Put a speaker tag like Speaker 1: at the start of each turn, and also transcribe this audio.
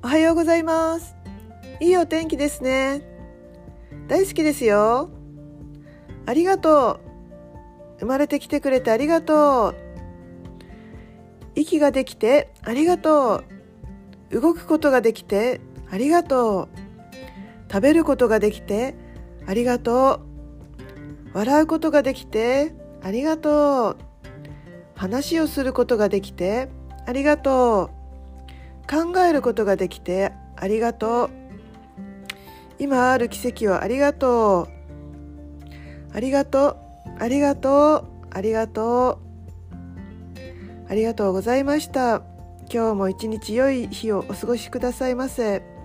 Speaker 1: おはようございます。いいお天気ですね。大好きですよ。ありがとう。生まれてきてくれてありがとう。息ができてありがとう。動くことができてありがとう。食べることができてありがとう。笑うことができてありがとう。話をすることができてありがとう。ることができてありがとう。今ある奇跡をありがとう。ありがとう。ありがとう。ありがとう。ありがとうございました。今日も一日良い日をお過ごしくださいませ。